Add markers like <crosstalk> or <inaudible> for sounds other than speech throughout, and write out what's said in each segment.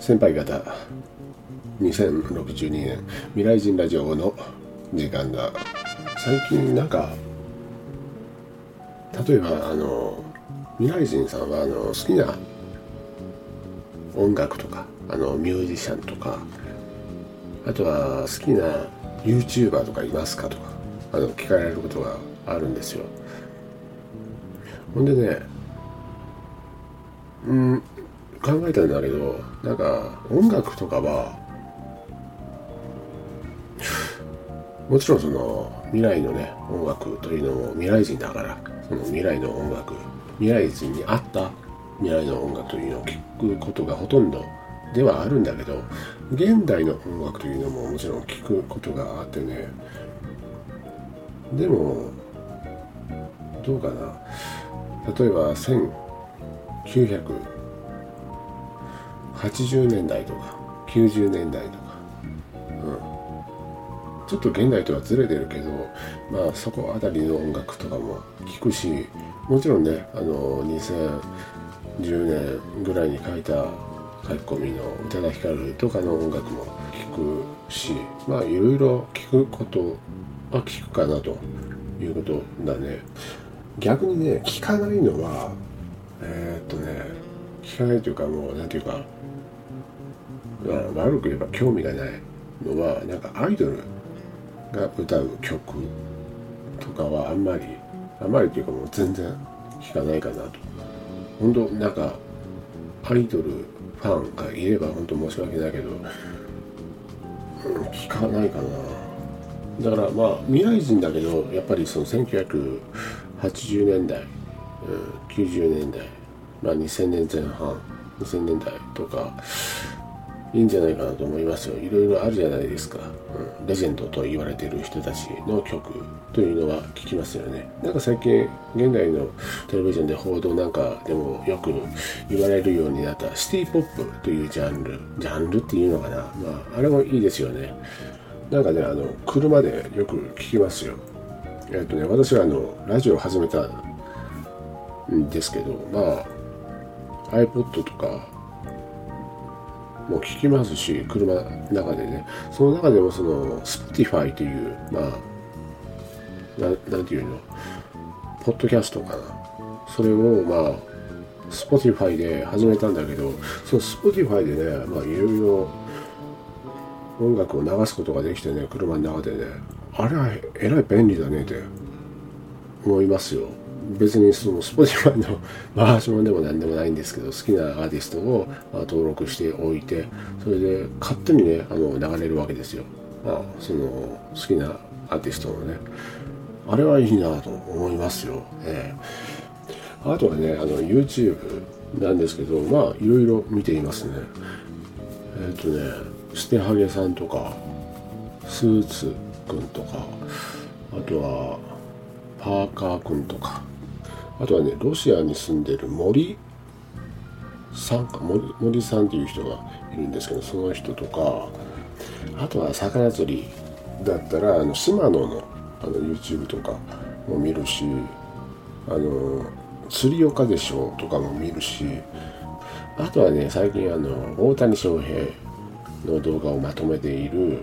先輩方2062年未来人ラジオの時間だ。最近なんか例えばあの未来人さんはあの好きな音楽とかあのミュージシャンとかあとは好きな YouTuber とかいますかとかあの聞かれることがあるんですよ。ほんでねうん考えたんだけどなんか音楽とかはもちろんその未来のね音楽というのも未来人だからその未来の音楽未来人に合った未来の音楽というのを聞くことがほとんどではあるんだけど現代の音楽というのももちろん聞くことがあってねでもどうかな。例えば1900 80年代とか90年代とか、うん、ちょっと現代とはずれてるけどまあそこあたりの音楽とかも聞くしもちろんねあの2010年ぐらいに書いた書き込みの宇多田ヒカルとかの音楽も聞くしまあいろいろ聞くことは聞くかなということだね。逆にね聞かないのはえー、っとね聞かないというかもう何ていうか、まあ、悪く言えば興味がないのはなんかアイドルが歌う曲とかはあんまりあんまりというかもう全然聞かないかなと。本当なんかアイドルファンがいれば本当申し訳ないけど、うん、聞かないかな。だからまあ未来人だけどやっぱりその1980年代、うん、90年代、まあ、2000年前半2000年代とかいいんじゃないかなと思いますよ。いろいろあるじゃないですか、うん、レジェンドと言われてる人たちの曲というのは聞きますよね。なんか最近現代のテレビジョンで報道なんかでもよく言われるようになったシティポップというジャンルジャンルっていうのかな。まああれもいいですよね。なんかねあの車でよく聞きますよ。えっとね私はあのラジオを始めたんですけどまあ iPod とかもう聞きますし車の中でね。その中でもその Spotify というまあななんていうの？ポッドキャストかな。それをまあ Spotify で始めたんだけどその Spotify でねまあいろいろ音楽を流すことができてね車の中でね。あれはえらい便利だねって思いますよ。別にその Spotify のバージョンでも何でもないんですけど好きなアーティストを登録しておいてそれで勝手にねあの流れるわけですよ、まあ、その好きなアーティストのね。あれはいいなと思いますよ、えー、あとはねあの YouTube なんですけどまあいろいろ見ていますね。えっ、ー、とねステハゲさんとかスーツくんとかあとはパーカーくんとかあとはねロシアに住んでる森さんか森森さんっていう人がいるんですけどその人とかあとは魚釣りだったらあの島野のあの YouTube とかも見るしあの釣り岡でしょとかも見るしあとはね最近あの大谷翔平の動画をまとめている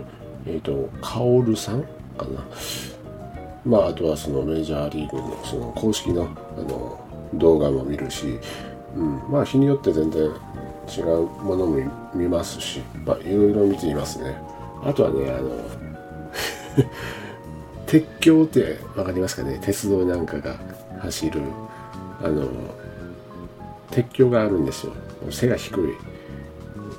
えっ、ー、とカオルさんかな。まあ、あとはそのメジャーリーグのその公式のあの動画も見るし、うん、まあ日によって全然違うものも見ますし、まあ、いろいろ見ていますね。あとはね、あの <laughs> 鉄橋って分かりますかね？鉄道なんかが走る、あの、鉄橋があるんですよ。背が低い、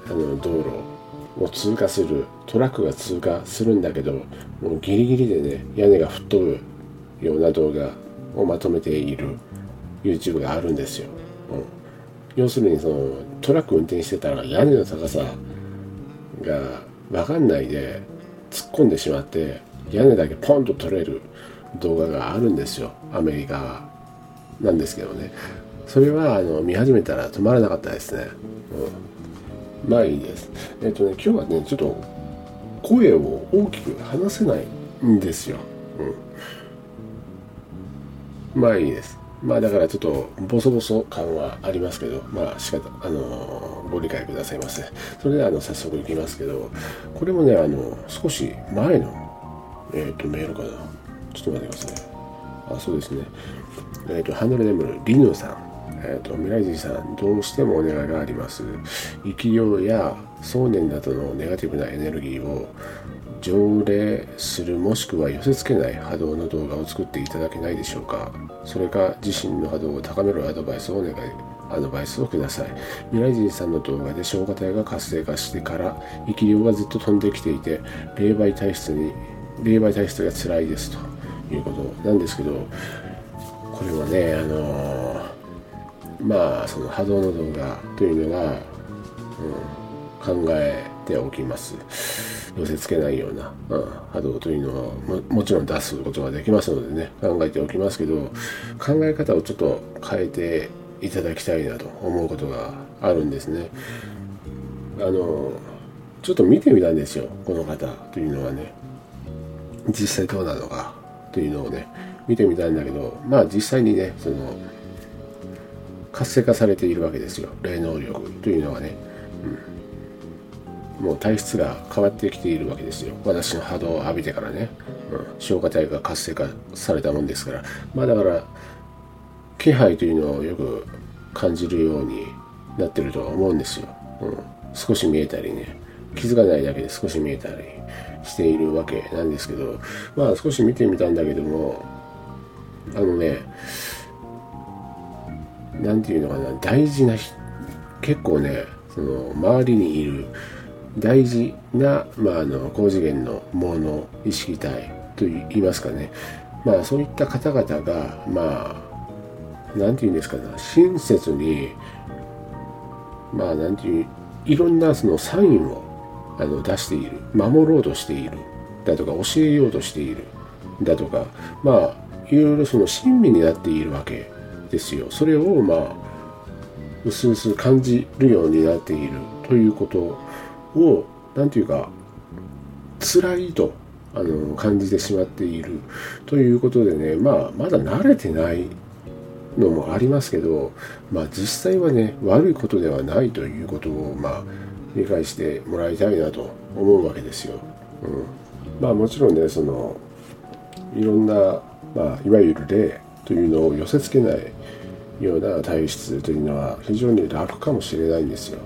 あの、道路を通過するトラックが通過するんだけどもうギリギリでね屋根が吹っ飛ぶような動画をまとめている YouTube があるんですよ、うん、要するにそのトラック運転してたら屋根の高さが分かんないで突っ込んでしまって屋根だけポンと撮れる動画があるんですよ。アメリカはなんですけどね。それはあの見始めたら止まらなかったですね、うん。まあいいです。えっ、とね、今日はね、ちょっと声を大きく話せないんですよ。うん。まあいいです。まあだからちょっとボソボソ感はありますけど、まあ仕方、あのご理解くださいませ。それではあの早速いきますけど、これもね、あの少し前の、えーと、メールかな。ちょっと待ってください。あ、そうですね。えっ、ー、と、ハンドルネーム、リヌさん。えーと、未来人さん、どうしてもお願いがあります。生き量や想念などのネガティブなエネルギーを条例するもしくは寄せ付けない波動の動画を作っていただけないでしょうかそれか自身の波動を高めるアドバイスをお願いアドバイスをください未来人さんの動画で消化体が活性化してから生き量がずっと飛んできていて霊媒体質に霊媒体質が辛いですということなんですけどこれはねあのー、まあその波動の動画というのが、うん、考えておきます。寄せ付けないような、うん、波動というのはももちろん出すことができますのでね考えておきますけど考え方をちょっと変えていただきたいなと思うことがあるんですね。あのちょっと見てみたんですよこの方というのはね。実際どうなのかというのをね見てみたんだけどまあ実際にねその活性化されているわけですよ。霊能力というのはね、うん、もう体質が変わってきているわけですよ。私の波動を浴びてからね、うん、消化体が活性化されたもんですから。まあだから気配というのをよく感じるようになってるとは思うんですよ、うん、少し見えたりね。気づかないだけで少し見えたりしているわけなんですけど。まあ少し見てみたんだけどもあのね何て言うのかな大事な結構ねその周りにいる大事な、まあ、あの高次元のもの意識体と言いますかね。まあそういった方々がまあ何て言うんですかね親切にまあ何て言ういろんなそのサインをあの出している。守ろうとしている。だとか教えようとしている。だとかまあいろいろその親身になっているわけ。ですよ。それをまあうすうす感じるようになっている。ということを何て言うか辛いとあの感じてしまっている。ということでねまあまだ慣れてないのもありますけど、まあ、実際はね悪いことではないということを、まあ、理解してもらいたいなと思うわけですよ。うん、まあもちろんねそのいろんな、まあ、いわゆる霊というのを寄せ付けないような体質というのは非常に楽かもしれないんですよ。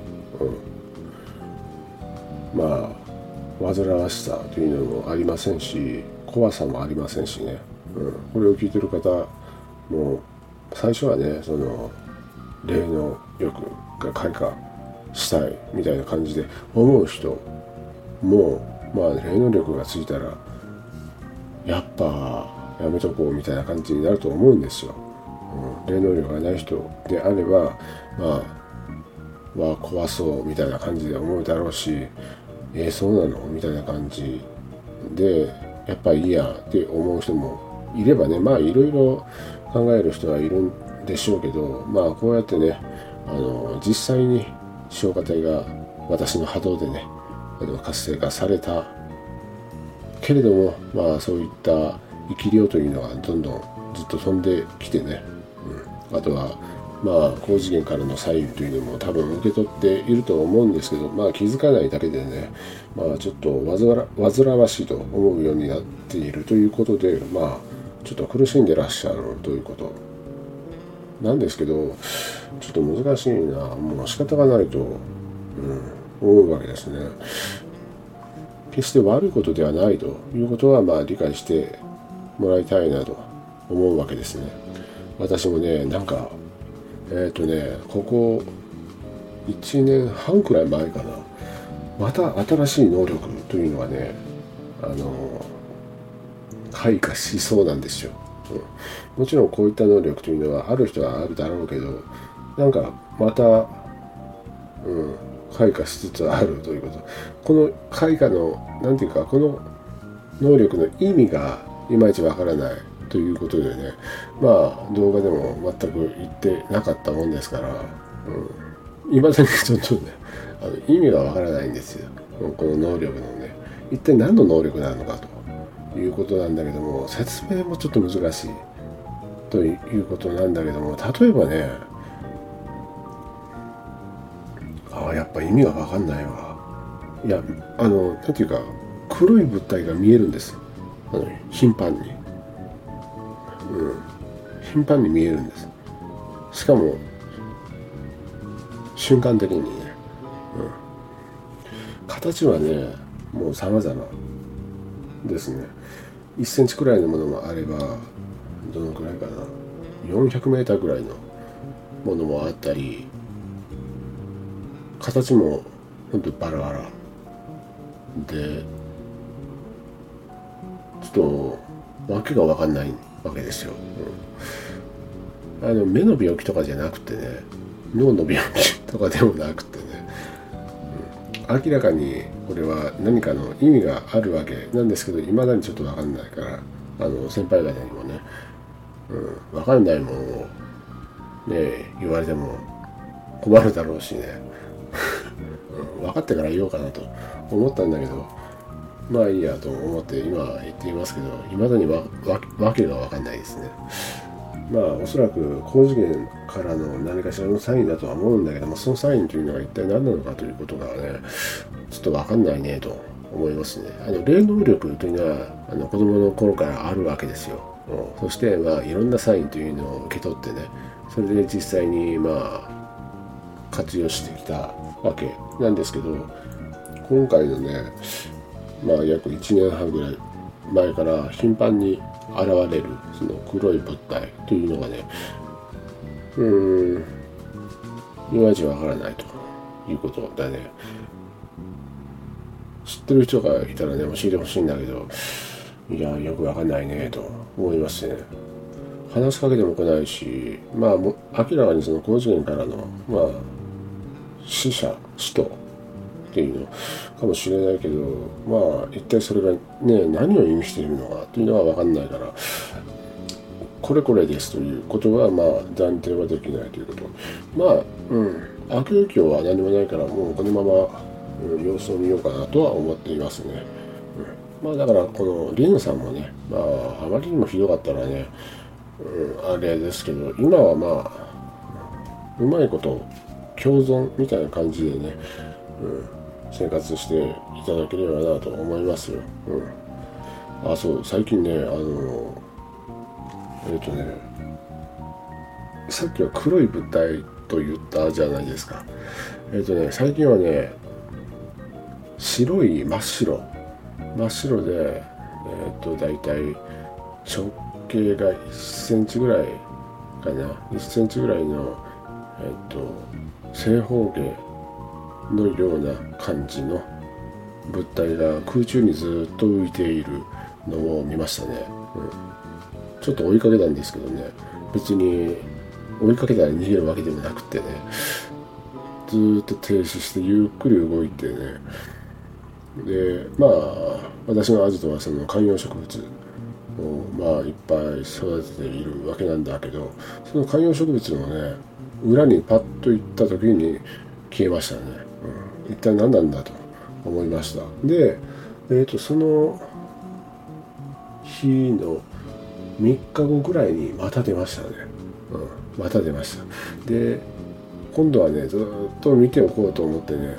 うん、まあ煩わしさというのもありませんし怖さもありませんしね、うん、これを聞いてる方も最初はねその霊の欲が開花したいみたいな感じで思う人もまあ霊能力がついたらやっぱやめとこうみたいな感じになると思うんですよ。うん、霊能力がない人であればまあは怖そうみたいな感じで思うだろうしえー、そうなのみたいな感じでやっぱいいやって思う人もいればねまあいろいろ考える人はいるんでしょうけどまあこうやってねあの実際に消化体が私の波動でねあの活性化されたけれどもまあそういった生き量というのはどんどんずっと飛んできてね、うん、あとはまあ高次元からの左右というのも多分受け取っていると思うんですけどまあ気づかないだけでねまあちょっと煩わしいと思うようになっているということでまあちょっと苦しんでらっしゃるということ。なんですけどちょっと難しいな。もう仕方がないと、うん、思うわけですね。決して悪いことではないということはまあ理解してもらいたいなと思うわけですね。私もねなんかえっ、ー、とねここ1年半くらい前かな。また新しい能力というのがねあの開花しそうなんですよ、うん、もちろんこういった能力というのはある人はあるだろうけどなんかまた、うん、開花しつつあるということ。この開花の何て言うかこの能力の意味がいまいちわからないということでね。まあ動画でも全く言ってなかったもんですから。いま、うん、だにちょっとねあの意味がわからないんですよ。この能力のね。一体何の能力なのかということなんだけども説明もちょっと難しいということなんだけども例えばねああやっぱ意味が分かんないわ。いやあのなんていうか黒い物体が見えるんです。あの頻繁に。うん。頻繁に見えるんです。しかも瞬間的にね、うん、形はねもう様々ですね。1センチくらいのものもあればどのくらいかな。400メーターぐらいのものもあったり形もほんとバラバラでちょっと訳が分かんないわけですよ、うん、あの目の病気とかじゃなくてね脳の病気とかでもなくてね、うん、明らかにこれは何かの意味があるわけなんですけどいまだにちょっと分かんないからあの先輩方にもね、うん、分かんないものをね言われても困るだろうしね。<laughs> 分かってから言おうかなと思ったんだけどまあいいやと思って今言っていますけどいまだにわわけが分かんないですね。まあおそらく高次元からの何かしらのサインだとは思うんだけどもそのサインというのが一体何なのかということがねちょっと分かんないねと思いますね。あの霊能力というのはあの子供の頃からあるわけですよ。そしてまあいろんなサインというのを受け取ってねそれで実際にまあ活用してきたわけなんですけど今回のねまあ約1年半ぐらい前から頻繁に現れるその黒い物体というのがねうんいまいちわからないということだね。知ってる人がいたらね教えてほしいんだけどいやよくわかんないねと思いますね。話しかけても来ないしまあ明らかにその高次元からのまあ死者死とっていうのかもしれないけどまあ一体それがね何を意味しているのかというのは分かんないからこれこれですということはまあ断定はできないということ。まあうん悪影響は何もないからもうこのまま、うん、様子を見ようかなとは思っていますね、うん、まあだからこのリンさんもねまああまりにもひどかったらね、うん、あれですけど今はまあうまいこと共存みたいな感じでね、うん、生活していただければなと思いますよ。うん、あそう最近ねあのえっ、ー、とねさっきは黒い物体と言ったじゃないですか。えっ、ー、とね最近はね白い真っ白真っ白でえっ、ー、と大体直径が1センチぐらいかな1センチぐらいのえっ、と正方形のような感じの物体が空中にずっと浮いているのを見ましたね、うん、ちょっと追いかけたんですけどね。別に追いかけたら逃げるわけでもなくてね。ずっと停止してゆっくり動いてね。でまあ私のアジトはその観葉植物をまあいっぱい育てているわけなんだけどその観葉植物のね裏にパッと行った時に消えましたね。一体何なんだと思いました。で、えーと、その日の3日後ぐらいにまた出ましたね、うん、また出ました。で今度はねずっと見ておこうと思ってね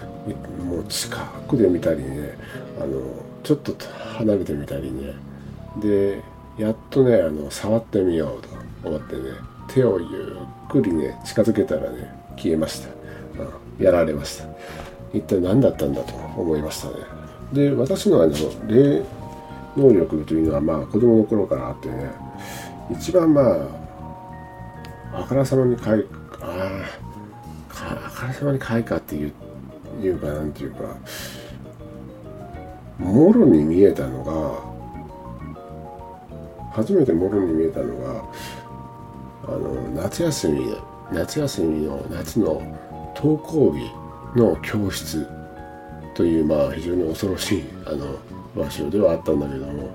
もう近くで見たりねあのちょっと離れてみたりね。でやっとねあの触ってみようと思ってね手をゆっくりね近づけたらね消えました、うん、やられました。一体何だったんだと思いましたね。で私のあの霊能力というのはまあ子供の頃からあってね一番まああからさまにかいああからさまに開花っていういうかなんていうかもろに見えたのが初めてもろに見えたのがあの夏休み夏休みの夏の登校日の教室というまあ非常に恐ろしいあの場所ではあったんだけども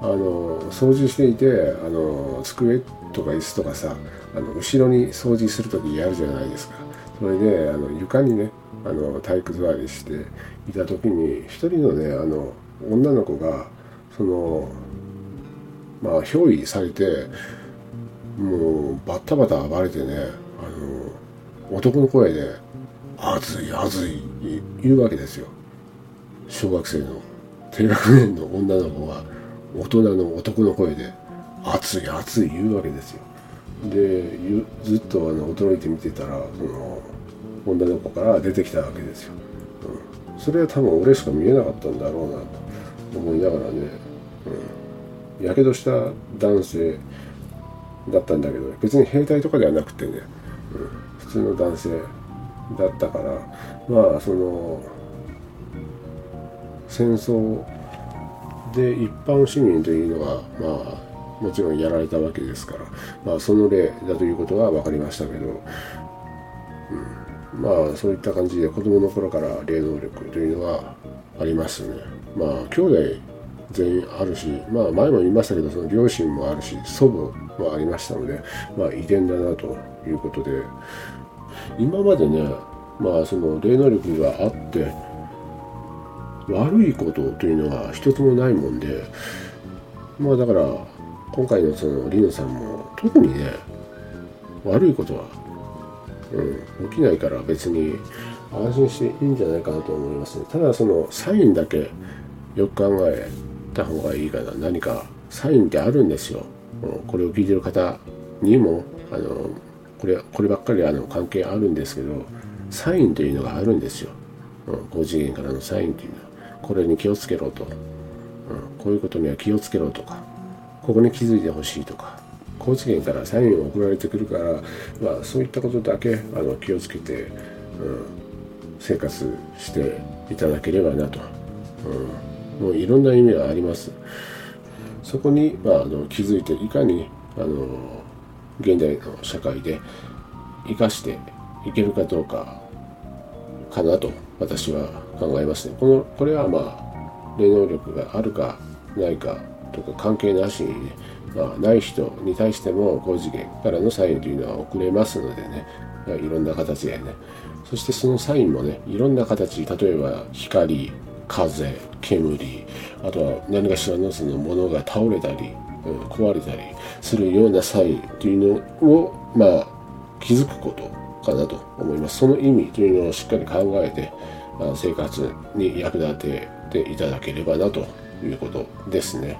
あの掃除していてあの机とか椅子とかさあの後ろに掃除する時やるじゃないですかそれであの床にねあの体育座りしていた時に一人のねあの女の子がそのまあ憑依されてもうバッタバタ暴れてねあの男の声で熱い熱い言うわけですよ。小学生の低学年の女の子が大人の男の声で熱い熱い言うわけですよ。でずっとあの驚いて見てたらその女の子から出てきたわけですよ、うん、それは多分俺しか見えなかったんだろうなと思いながらねやけどした男性だったんだけど別に兵隊とかではなくてね、うん、普通の男性だったからまあその戦争で一般市民というのはまあもちろんやられたわけですから、まあ、その例だということは分かりましたけど、うん、まあそういった感じで子供の頃から霊能力というのはありますね。まあ兄弟全員あるし、まあ前も言いましたけど、その両親もあるし、祖母もありましたので、まあ遺伝だなということで、今までね、まあその霊能力があって、悪いことというのは一つもないもんで、まあだから、今回のそのリノさんも特にね、悪いことは、うん、起きないから別に安心していいんじゃないかなと思いますね。ただそのサインだけよく考えた方がいいかな。何かサインってあるんですよ。これを聞いてる方にも、あの、これ、こればっかりあの関係あるんですけど、サインというのがあるんですよ。うん、高次元からのサインというのは。これに気をつけろと。うん、こういうことには気をつけろとか、ここに気づいてほしいとか、高次元からサインを送られてくるから、まあ、そういったことだけあの気をつけて、うん、生活していただければなと。うんもういろんな意味があります。そこに、まあ、あの気づいていかにあの現代の社会で生かしていけるかどうかかなと私は考えますね。このこれはまあ霊能力があるかないかとか関係なしにね、まあ、ない人に対しても高次元からのサインというのは送れますのでねいろんな形でねそしてそのサインもねいろんな形例えば光風煙あとは何かしらのそのものが倒れたり、壊れたりするようなサインというのをまあ気づくことかなと思います。その意味というのをしっかり考えてあ生活に役立てていただければなということですね。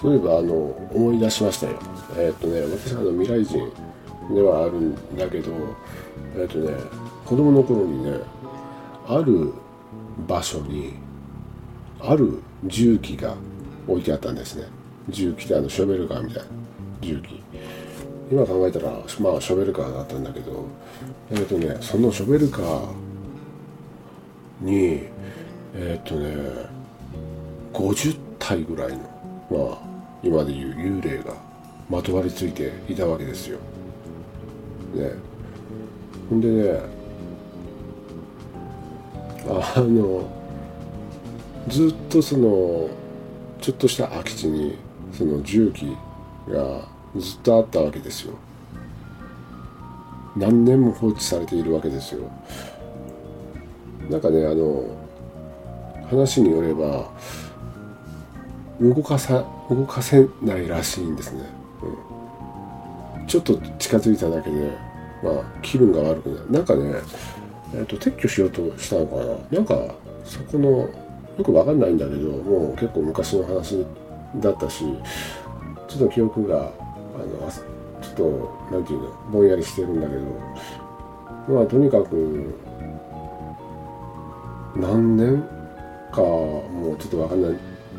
そういえばあの思い出しましたよ。えー、っとね私あの未来人ではあるんだけどえー、っとね子供の頃にねある場所にある重機が置いてあったんですね。重機ってあのショベルカーみたいな重機今考えたらまあショベルカーだったんだけどえっ、ー、とねそのショベルカーにえっ、ー、とね50体ぐらいのまあ今でいう幽霊がまとわりついていたわけですよ。ね。ほんでねあのずっとそのちょっとした空き地にその重機がずっとあったわけですよ。何年も放置されているわけですよ。なんかねあの話によれば動かさ動かせないらしいんですね、うん、ちょっと近づいただけでまあ気分が悪くなる。なんかねえっ、ー、と撤去しようとしたのかな。なんかそこのよくわかんないんだけどもう結構昔の話だったしちょっと記憶があのちょっと何て言うのぼんやりしてるんだけどまあとにかく何年かもうちょっとわかんない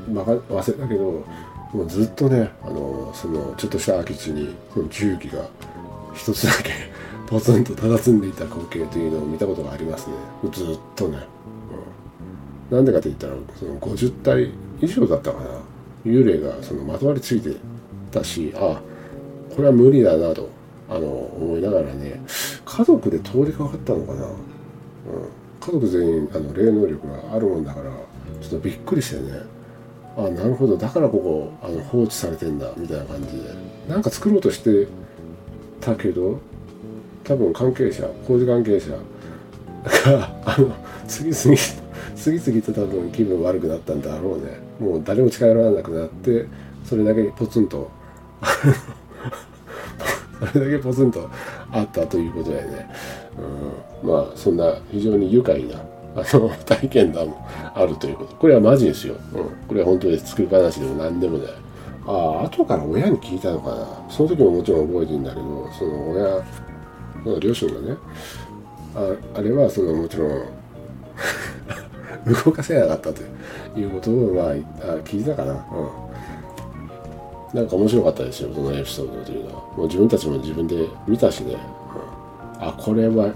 忘れたけどもうずっとねあのそのちょっとした空き地にその重機が一つだけ <laughs> ポツンと佇んでいた光景というのを見たことがありますね。ずっとね。なんでかって言ったらその50体以上だったかな。幽霊がそのまとわりついてたしあこれは無理だなとあの思いながらね家族で通りかかったのかな、うん、家族全員あの霊能力があるもんだからちょっとびっくりしてね。あなるほど。だからここあの放置されてんだみたいな感じで。なんか作ろうとしてたけど多分関係者工事関係者があの次々次々と多分気分悪くなったんだろうね。もう誰も近寄らなくなってそれだけポツンと。<laughs> それだけポツンとあったということでね。うん、まあそんな非常に愉快なあの <laughs> 体験談もあるということ。これはマジですよ、うん、これは本当に作り話でも何でもない。ああ後から親に聞いたのかな。その時ももちろん覚えてるんだけどその親の両親がねああれはそのもちろん <laughs> <laughs> 動かせなかったということをまあ聞いたかな。うん。なんか面白かったですよそのエピソードというのは。もう自分たちも自分で見たしね、うん、あこれは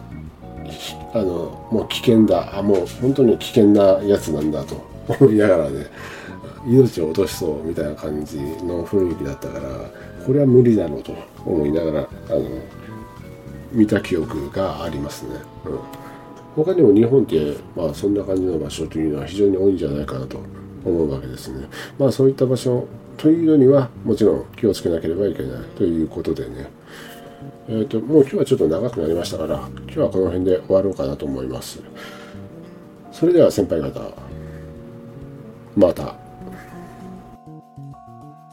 あのもう危険だ。あもう本当に危険なやつなんだと。<laughs> 思いながらね。命を落としそうみたいな感じの雰囲気だったからこれは無理だろうと思いながらあの見た記憶がありますね。うん。他にも日本って、まあ、そんな感じの場所というのは非常に多いんじゃないかなと思うわけですね。まあそういった場所というのにはもちろん気をつけなければいけないということでね。えっ、ー、と、もう今日はちょっと長くなりましたから、今日はこの辺で終わろうかなと思います。それでは先輩方、また。